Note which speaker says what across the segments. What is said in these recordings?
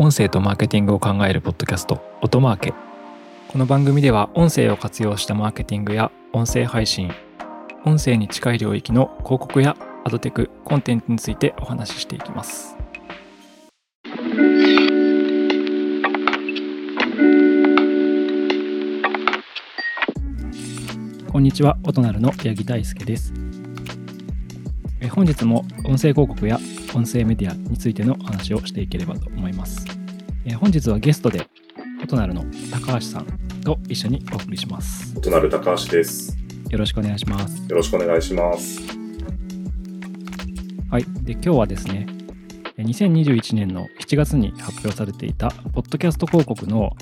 Speaker 1: 音声とマーケティングを考えるポッドキャスト音マーケ。この番組では音声を活用したマーケティングや音声配信音声に近い領域の広告やアドテクコンテンツについてお話ししていきます。こんにちは音なるの八木大輔です。え本日も音声広告や音声メディアについての話をしていければと思いますえ本日はゲストで音なるの高橋さんと一緒にお送りします
Speaker 2: 音なる高橋です。
Speaker 1: よろしくお願いします
Speaker 2: よろしくお願いします。
Speaker 1: はいで今日はですねえ2021年の7月に発表されていたポッドキャスト広告の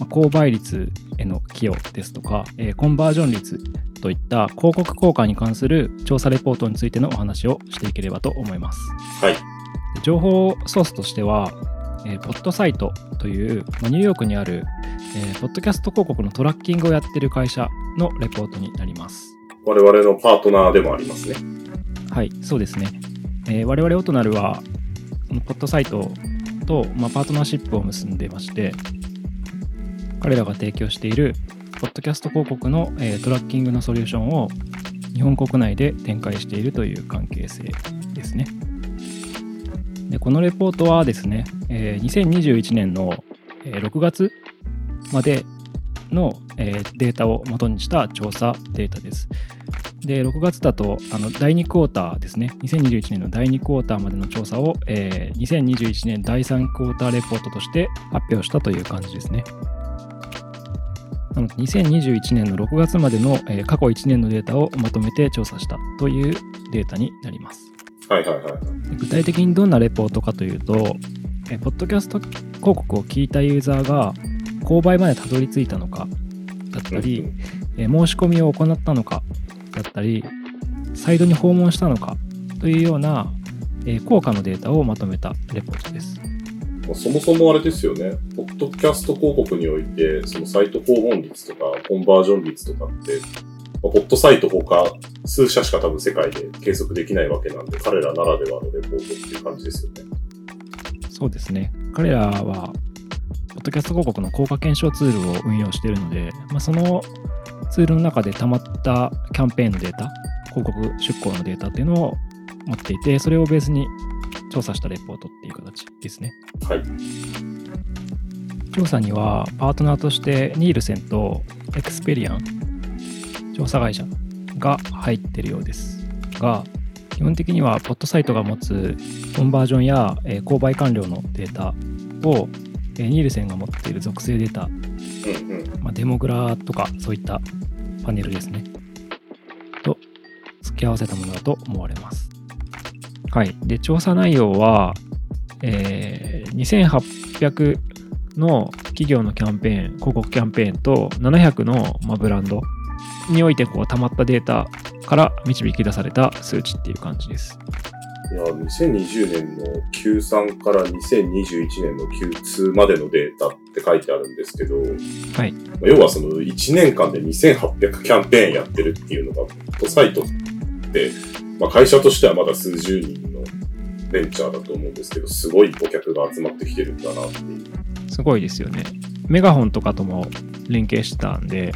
Speaker 1: まあ購買率への寄与ですとか、えーコンバージョン率といった広告効果に関する調査レポートについてのお話をしていければと思います。
Speaker 2: はい。
Speaker 1: 情報ソースとしては、えーポッドサイトという、まあニューヨークにある、えーポッドキャスト広告のトラッキングをやっている会社のレポートになります。
Speaker 2: 我々のパートナーでもありますね。
Speaker 1: はい、そうですね。えー我々オトナルは、ポッドサイトと、まあ、パートナーシップを結んでまして、彼らが提供している、ポッドキャスト広告の、えートラッキングのソリューションを日本国内で展開しているという関係性ですね。でこのレポートはですね、えー2021年の、えー6月までの、えーデータを元にした調査データです。で、6月だと、あの第2クォーターですね、2021年の第2クォーターまでの調査を、えー2021年第3クォーターレポートとして発表したという感じですね。なので、2021年の6月までの、えー過去1年のデータをまとめて調査したというデータになります。
Speaker 2: はいはいはい。
Speaker 1: で具体的にどんなレポートかというと、えーポッドキャスト広告を聞いたユーザーが購買までたどり着いたのかだったり、
Speaker 2: うん
Speaker 1: えー申し込みを行ったのかだったりサイトに訪問したのかというような、えー効果のデータをまとめたレポートです。
Speaker 2: そもそもあれですよね。ポッドキャスト広告において、そのサイト訪問率とか、コンバージョン率とかって、ま、ポッドサイト他数社しか多分世界で計測できないわけなんで、彼らならではのレポートっていう感じですよね。
Speaker 1: そうですね。彼らは、ポッドキャスト広告の効果検証ツールを運用しているので、まあ、そのツールの中で溜まったキャンペーンのデータ、広告出稿のデータっていうのを持っていて、それをベースに調査したレポートっていう形ですね。
Speaker 2: はい。
Speaker 1: 調査にはパートナーとしてニールセンとエクスペリアン調査会社が入ってるようですが基本的にはポッドサイトが持つコンバージョンや、えー購買完了のデータを、えーニールセンが持っている属性データ。まあ、デモグラとかそういったパネルですねと付き合わせたものだと思われますはい。で調査内容は、えー2800の企業のキャンペーン広告キャンペーンと700の、まあ、ブランドにおいてこう溜まったデータから導き出された数値っていう感じです。
Speaker 2: いや、2020年の Q3 から2021年の Q2 までのデータって書いてあるんですけど、
Speaker 1: はい。
Speaker 2: まあ要はその1年間で2800キャンペーンやってるっていうのが、サイトって、まあ、会社としてはまだ数十人のベンチャーだと思うんですけど、すごい顧客が集まってきてるんだなっていう。
Speaker 1: すごいですよねメガホンとかとも連携してたんで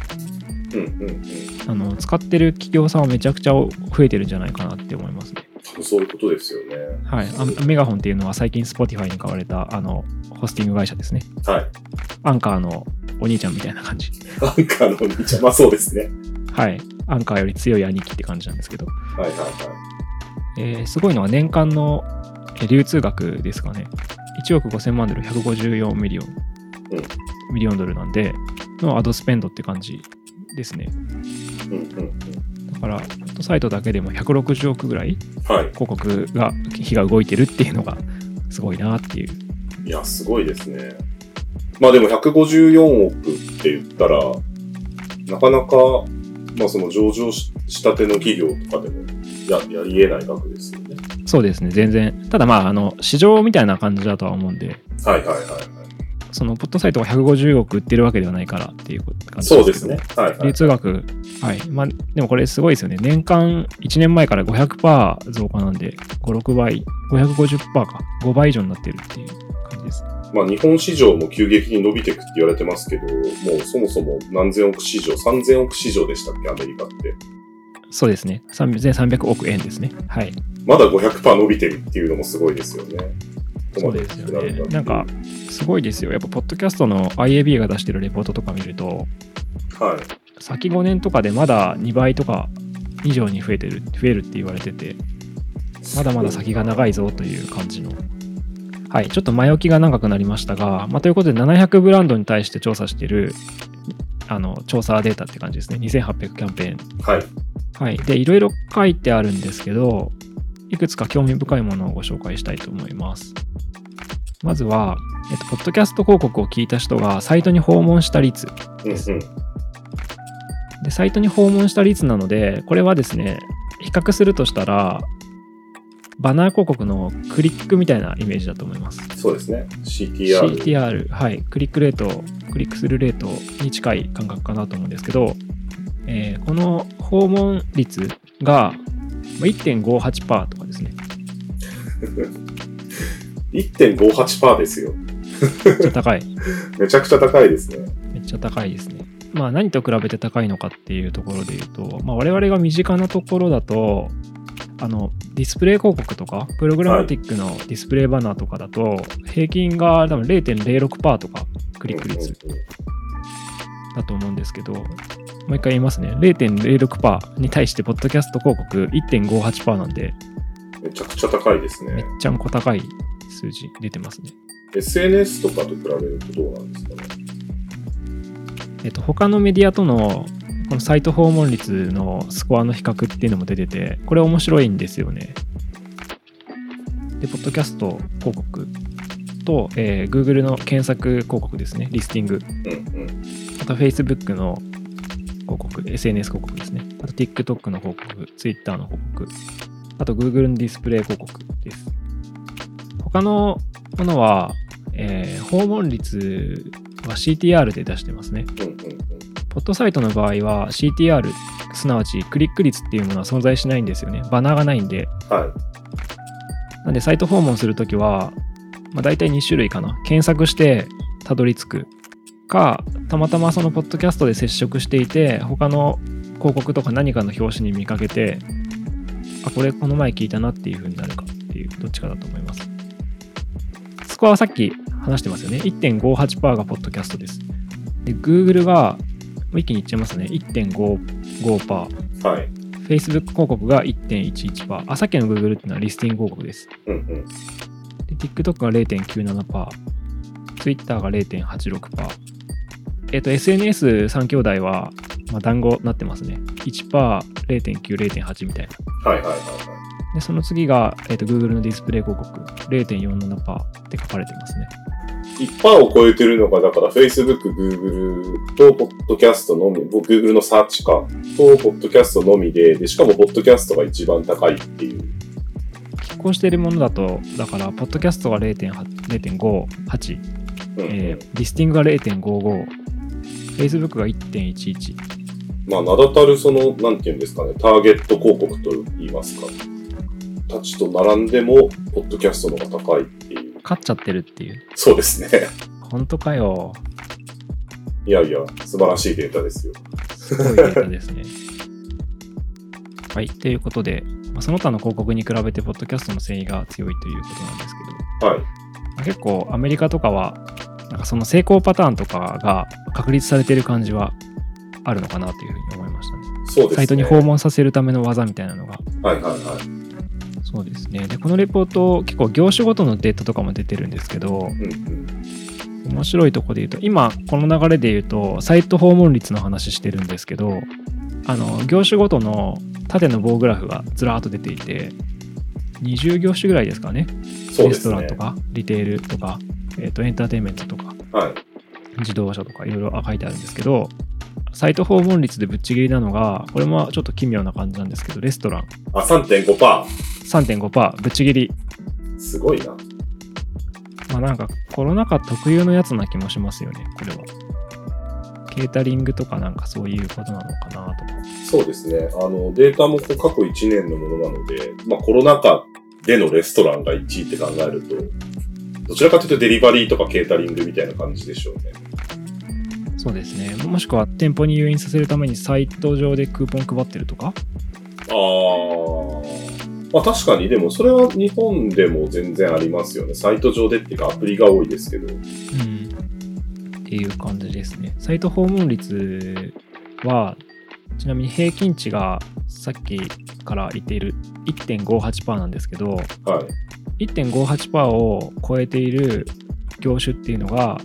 Speaker 2: うんうんうん。
Speaker 1: あの使ってる企業さんはめちゃくちゃ増えてるんじゃないかなって思いますね
Speaker 2: 多分そういうことですよね。
Speaker 1: はい、あメガホンっていうのは最近 Spotify に買われたあのホスティング会社ですね。
Speaker 2: はい。
Speaker 1: アンカーのお兄ちゃんみたいな感じ。
Speaker 2: アンカーのお兄ちゃん、まあそうですね。
Speaker 1: はい。アンカーより強い兄貴って感じなんですけど。
Speaker 2: はいはいは
Speaker 1: えーすごいのは年間のえー流通額ですかね。1億5000万ドル154 million、
Speaker 2: うん
Speaker 1: million ドルなんで、の ad spend って感じですね。
Speaker 2: い。うんうんうん。
Speaker 1: だから、サイトだけでも160億ぐらい
Speaker 2: はい。
Speaker 1: 広告が、費が動いてるっていうのがすごいなっていう。
Speaker 2: いや、すごいですね。まあでも154億って言ったら、なかなか、まあその上場ししたての企業とかでもややり得ない額ですよね。
Speaker 1: そうですね、全然。ただまあ、あの、市場みたいな感じだとは思うんで、
Speaker 2: はいはいはいはい。
Speaker 1: そのポッドサイトが150億売ってるわけではないからっていう感じ
Speaker 2: そうですね。はいはい。
Speaker 1: 流通額、はい。まあ、でもこれすごいですよね。年間1年前から500%増加なんで、5、6倍、550%か。5倍以上になってるっていう感じです。
Speaker 2: まあ日本市場も急激に伸びていくって言われてますけど、もうそもそも何千億市場、3000億市場でしたっけ、アメリカって。
Speaker 1: そうですね。3300億円ですね。はい。
Speaker 2: まだ500%伸びてるっていうのもすごいですよね。
Speaker 1: そうですよね。なんか、すごいですよ。やっぱ、ポッドキャストの IAB が出してるレポートとか見ると、
Speaker 2: はい。
Speaker 1: 先5年とかでまだ2倍とか以上に増えてる、増えるって言われてて、まだまだ先が長いぞという感じの。はい、ちょっと前置きが長くなりましたが、まあ、ということで700ブランドに対して調査しているあの調査データって感じですね。2800キャンペーン。
Speaker 2: はい。
Speaker 1: はい。で、いろいろ書いてあるんですけど、いくつか興味深いものをご紹介したいと思います。まずは、えっと、ポッドキャスト広告を聞いた人がサイトに訪問した率。
Speaker 2: うんうん。
Speaker 1: で、サイトに訪問した率なので、これはですね、比較するとしたら、バナー広告のクリックみたいなイメージだと思います。
Speaker 2: そうですね。CTR。
Speaker 1: CTR、はい、クリックレート、クリックするレートに近い感覚かなと思うんですけど、えーこの訪問率がまあ1.58%とかですね。
Speaker 2: 1.58%ですよ。
Speaker 1: めっちゃ高い。
Speaker 2: めちゃくちゃ高いですね。
Speaker 1: めっちゃ高いですね。まあ何と比べて高いのかっていうところで言うと、まあ、我々が身近なところだと、あのディスプレイ広告とか、プログラマティックのディスプレイバナーとかだと、平均が多分0.06%とか、クリック率だと思うんですけど、もう一回言いますね。0.06%に対して、ポッドキャスト広告1.58%なんで、
Speaker 2: めちゃくちゃ高いです
Speaker 1: めっ
Speaker 2: ね。
Speaker 1: ちゃんこ高い数字出てますね。
Speaker 2: SNS とかと比べるとどうなんですかね？
Speaker 1: えっと、他のメディアとのこのサイト訪問率のスコアの比較っていうのも出てて、これ面白いんですよね。で、ポッドキャスト広告と、えー Google の検索広告ですね、リスティング。
Speaker 2: うんうん。
Speaker 1: あと Facebook の広告、SNS 広告ですね。あと TikTok の広告、Twitter の広告。あと Google のディスプレイ広告です。他のものは、えー訪問率は CTR で出してますね。ポッドサイトの場合は CTR、すなわちクリック率っていうものは存在しないんですよね。バナーがないんで。
Speaker 2: はい。
Speaker 1: なんでサイト訪問するときは、まあ、大体2種類かな。検索してたどり着くか、たまたまそのポッドキャストで接触していて、他の広告とか何かの表紙に見かけて、あ、これこの前聞いたなっていう風になるかっていう、どっちかだと思います。スコアはさっき話してますよね。1.58%がポッドキャストです。で、Google が、もう一気に言っちゃいますね。1.55%。
Speaker 2: はい。
Speaker 1: Facebook 広告が1.11%。あ、さっきの Google っていうのはリスティング広告です。
Speaker 2: うんうん。
Speaker 1: で、TikTok が0.97%、Twitter が0.86%。えっ、と、SNS3 兄弟は、まあ、団子になってますね。1%、0.9、0.8みたいな。
Speaker 2: はいはいはいは
Speaker 1: で、その次が、えっ、と、Google のディスプレイ広告、0.47%って書かれてますね。
Speaker 2: い。1%を超えてるのが、だから Facebook、Google と、ポッドキャストのみ、僕 Google のサーチか、と、ポッドキャストのみで、で、しかもポッドキャストが一番高いっていう。
Speaker 1: 拮抗しているものだと、だから、ポッドキャストが0.8 0.58、
Speaker 2: うんうん
Speaker 1: えーリスティングが0.55、Facebook が1.11、
Speaker 2: まあ、名だたるその、なんていうんですかね、ターゲット広告と言いますか。たちと並んでも、ポッドキャストの方が高いっていう。
Speaker 1: 勝っちゃってるっていう。
Speaker 2: そうですね。
Speaker 1: 本当かよ。
Speaker 2: いやいや、素晴らしいデータですよ。
Speaker 1: すごいデータですね。はい。ということで、まあその他の広告に比べて、ポッドキャストの繊維が強いということなんですけど、
Speaker 2: はい。
Speaker 1: まあ結構アメリカとかは、なんかその成功パターンとかが確立されている感じはあるのかなというふうに思いましたね。
Speaker 2: そうですね。
Speaker 1: サイトに訪問させるための技みたいなのが。
Speaker 2: はいはいはい。
Speaker 1: そうですね。で、このレポート、結構業種ごとのデータとかも出てるんですけど、
Speaker 2: うんうん。
Speaker 1: 面白いところで言うと、今、この流れで言うと、サイト訪問率の話してるんですけど、あの、業種ごとの縦の棒グラフがずらーっと出ていて、20業種ぐらいですかね。レス。トランとか、リテールとか、えっ、と、エンターテインメントとか、
Speaker 2: はい。
Speaker 1: 自動車とかいろいろ書いてあるんですけど、サイト訪問率でぶっちぎりなのが、これもちょっと奇妙な感じなんですけど、レストラン
Speaker 2: あ、3.5%。
Speaker 1: 3.5%ぶっちぎり。
Speaker 2: すごいな。
Speaker 1: まあなんかコロナ禍特有のやつな気もしますよね、これは。ケータリングとかなんかそういうことなのかなとか。
Speaker 2: そうですね。あの、データもこう過去1年のものなので、まあコロナ禍でのレストランが1位って考えると、どちらかというとデリバリーとかケータリングみたいな感じでしょうね。
Speaker 1: そうですね。もしくは店舗に誘引させるためにサイト上でクーポン配ってるとか？
Speaker 2: ああ。まあ確かに、でもそれは日本でも全然ありますよね。サイト上でっていうかアプリが多いですけど。
Speaker 1: うん。っていう感じですね。サイト訪問率は、ちなみに平均値がさっきから言っている1.58%なんですけど、
Speaker 2: はい。
Speaker 1: 1.58%を超えている業種っていうのが、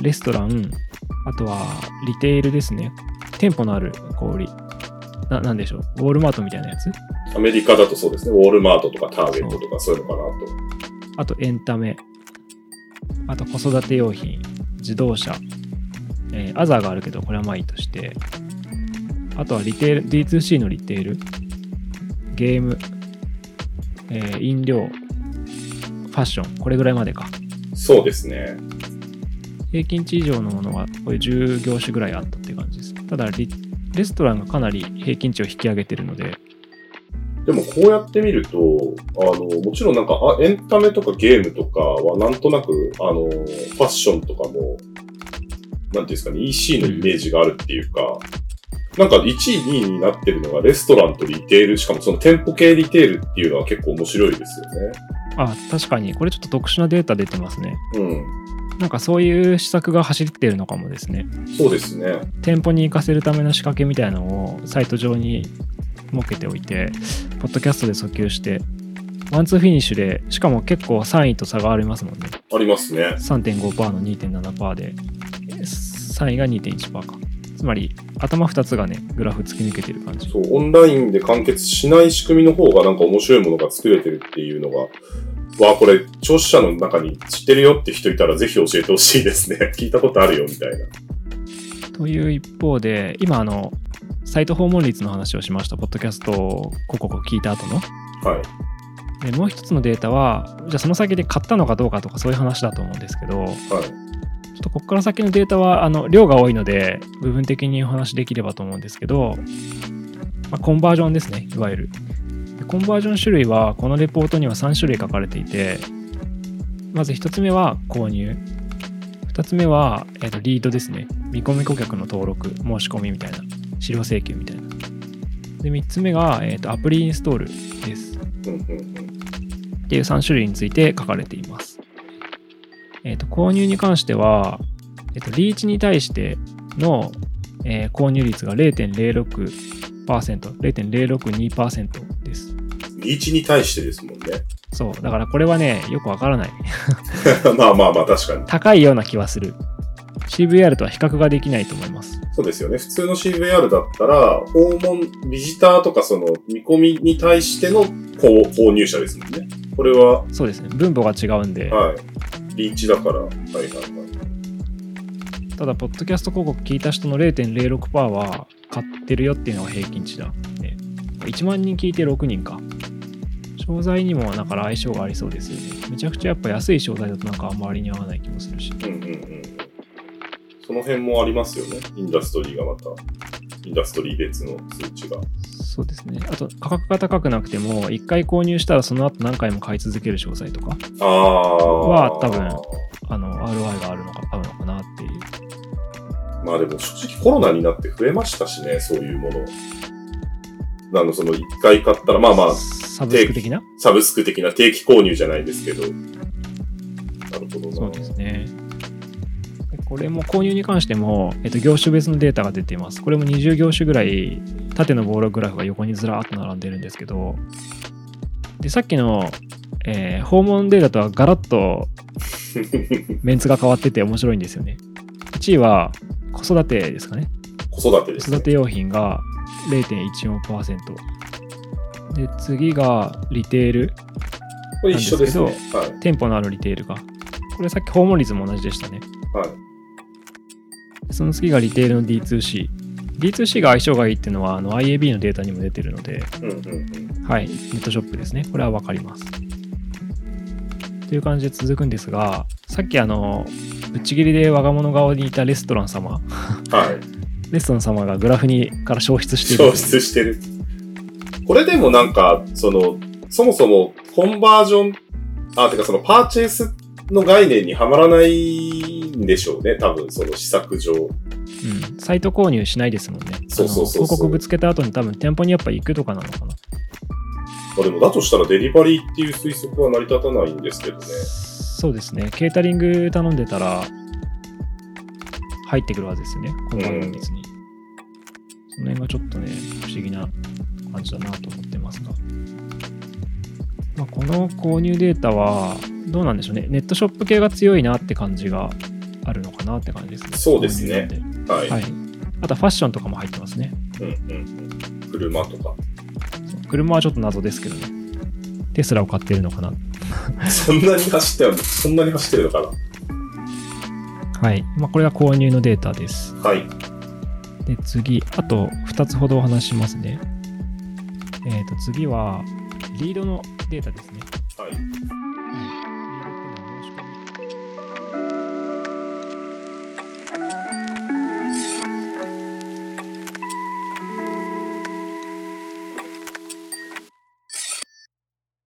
Speaker 1: レストラン、あとはリテールですね。店舗のある小売り。ななんでしょう？ウォールマートみたいなやつ？
Speaker 2: アメリカだとそうですね。ウォールマートとかターゲットとかそういうのかなと。
Speaker 1: あとエンタメ、あと子育て用品、自動車、えーアザーがあるけど、これはまあいいとして、あとはリテール、D2C のリテール、ゲーム、えー飲料、ファッション、これぐらいまでか。
Speaker 2: そうですね。
Speaker 1: 平均値以上のものがこういう10業種ぐらいあったって感じです。ただリ、レストランがかなり平均値を引き上げてるので、
Speaker 2: でもこうやって見ると、あの、もちろんなんか、あエンタメとかゲームとかはなんとなく、あの、ファッションとかも、なんていうんですかね、EC のイメージがあるっていうか、なんか1位、2位になってるのがレストランとリテール、しかもその店舗系リテールっていうのは結構面白いですよね。
Speaker 1: あ、確かに、これちょっと特殊なデータ出てますね。
Speaker 2: うん。
Speaker 1: なんかそういう施策が走ってるのかもですね。
Speaker 2: そうですね。
Speaker 1: 店舗に行かせるための仕掛けみたいなのをサイト上に設けておいて、ポッドキャストで訴求して、ワンツーフィニッシュで、しかも結構3位と差がありますもんね。
Speaker 2: ありますね。
Speaker 1: 3.5%の2.7%で、3位が2.1%か。つまり、頭2つがね、グラフ突き抜けてる感じ。
Speaker 2: そう、オンラインで完結しない仕組みの方がなんか面白いものが作れてるっていうのが、わあ、これ、聴取者の中に知ってるよって人いたらぜひ教えてほしいですね。聞いたことあるよ、みたいな。
Speaker 1: という一方で、今、あの、サイト訪問率の話をしました、ポッドキャスト広告を聞いた後の。
Speaker 2: はい。
Speaker 1: でもう一つのデータは、じゃあその先で買ったのかどうかとかそういう話だと思うんですけど、
Speaker 2: はい。
Speaker 1: とここから先のデータはあの量が多いので、部分的にお話しできればと思うんですけど、まあ、コンバージョンですね、いわゆる。コンバージョン種類は、このレポートには3種類書かれていて、まず1つ目は購入。2つ目は、えーとリードですね。見込み顧客の登録、申し込みみたいな。資料請求みたいな。で、3つ目が、えーとアプリインストールです。っていう3種類について書かれています。えっ、と、購入に関しては、えっ、と、リーチに対しての、えー購入率が0.06%、0.062%です。
Speaker 2: リーチに対してですもんね。
Speaker 1: そう。だからこれはね、よくわからない。
Speaker 2: まあまあまあ、確かに。
Speaker 1: 高いような気はする。CVR とは比較ができないと思います。
Speaker 2: そうですよね。普通の CVR だったら、訪問、ビジターとかその見込みに対しての購購入者ですもんね。これは、
Speaker 1: そうですね。分母が違うんで、
Speaker 2: はい。リーチだから、はいはいはい。
Speaker 1: ただ、ポッドキャスト広告聞いた人の0.06%は買ってるよっていうのが平均値だ。ね、1万人聞いて6人か。商材にもだから相性がありそうですよね。めちゃくちゃやっぱ安い商材だとなんかあんまりに合わない気もするし。
Speaker 2: うんうんうん。その辺もありますよね。インダストリーがまた。インダストリー別の数値が。
Speaker 1: そうですね。あと価格が高くなくても、1回購入したらその後何回も買い続ける商材とか。は多分あの、ROI があるのか、合うのかなっていう。
Speaker 2: まあでも正直コロナになって増えましたしね、そういうもの。あの、その一回買ったら、まあまあ、
Speaker 1: サブスク的な？
Speaker 2: サブスク的な定期購入じゃないですけど。なるほどな。
Speaker 1: そうですね。これも購入に関しても、えっと、業種別のデータが出ています。これも20業種ぐらい、縦のボールグラフが横にずらーっと並んでるんですけど、で、さっきの、えー訪問データとはガラッとメンツが変わってて面白いんですよね。1位は子育てですかね。
Speaker 2: 子育てです、ね。
Speaker 1: 子育て用品が0.14%。で、次がリテール。
Speaker 2: これ一緒ですね。
Speaker 1: なん
Speaker 2: はい。
Speaker 1: 店舗のあるリテールが。これさっき訪問率も同じでしたね。
Speaker 2: はい。
Speaker 1: その次がリテールの D2C。D2C が相性がいいっていうのはあの IAB のデータにも出てるので、
Speaker 2: うんうんうん。
Speaker 1: はい、ネットショップですね。これはわかります。という感じで続くんですが、さっきあの、ぶっちぎりで我が物顔にいたレストラン様、
Speaker 2: はい。
Speaker 1: レストラン様がグラフにから消失している。
Speaker 2: 消失してる。これでもなんか、その、そもそもコンバージョン、あ、てかそのパーチェイスの概念にはまらないんでしょうね、多分その施策上。
Speaker 1: うん、サイト購入しないですもんね。
Speaker 2: そうそうそうそう
Speaker 1: 広告ぶつけた後に多分店舗にやっぱ行くとかなのかな。
Speaker 2: まあでもだとしたらデリバリーっていう推測は成り立たないんですけどね。
Speaker 1: そうですね。ケータリング頼んでたら入ってくるはずですよね。この番組別に。その辺がちょっとね、不思議な感じだなと思ってますが。まあ、この購入データはどうなんでしょうね。ネットショップ系が強いなって感じがあるのかなって感じですね。
Speaker 2: そうですねはい。
Speaker 1: はい。あとはファッションとかも入ってますね。
Speaker 2: うんうんうん。車とか。
Speaker 1: 車はちょっと謎ですけどね。テスラを買ってるのかな。
Speaker 2: そんなに走ってるのそんなに走ってるのか
Speaker 1: はい。まあ、これが購入のデータです。
Speaker 2: なはい。
Speaker 1: で、次、あと2つほどお話ししますね。えっ、と、次は、リードのデータですね。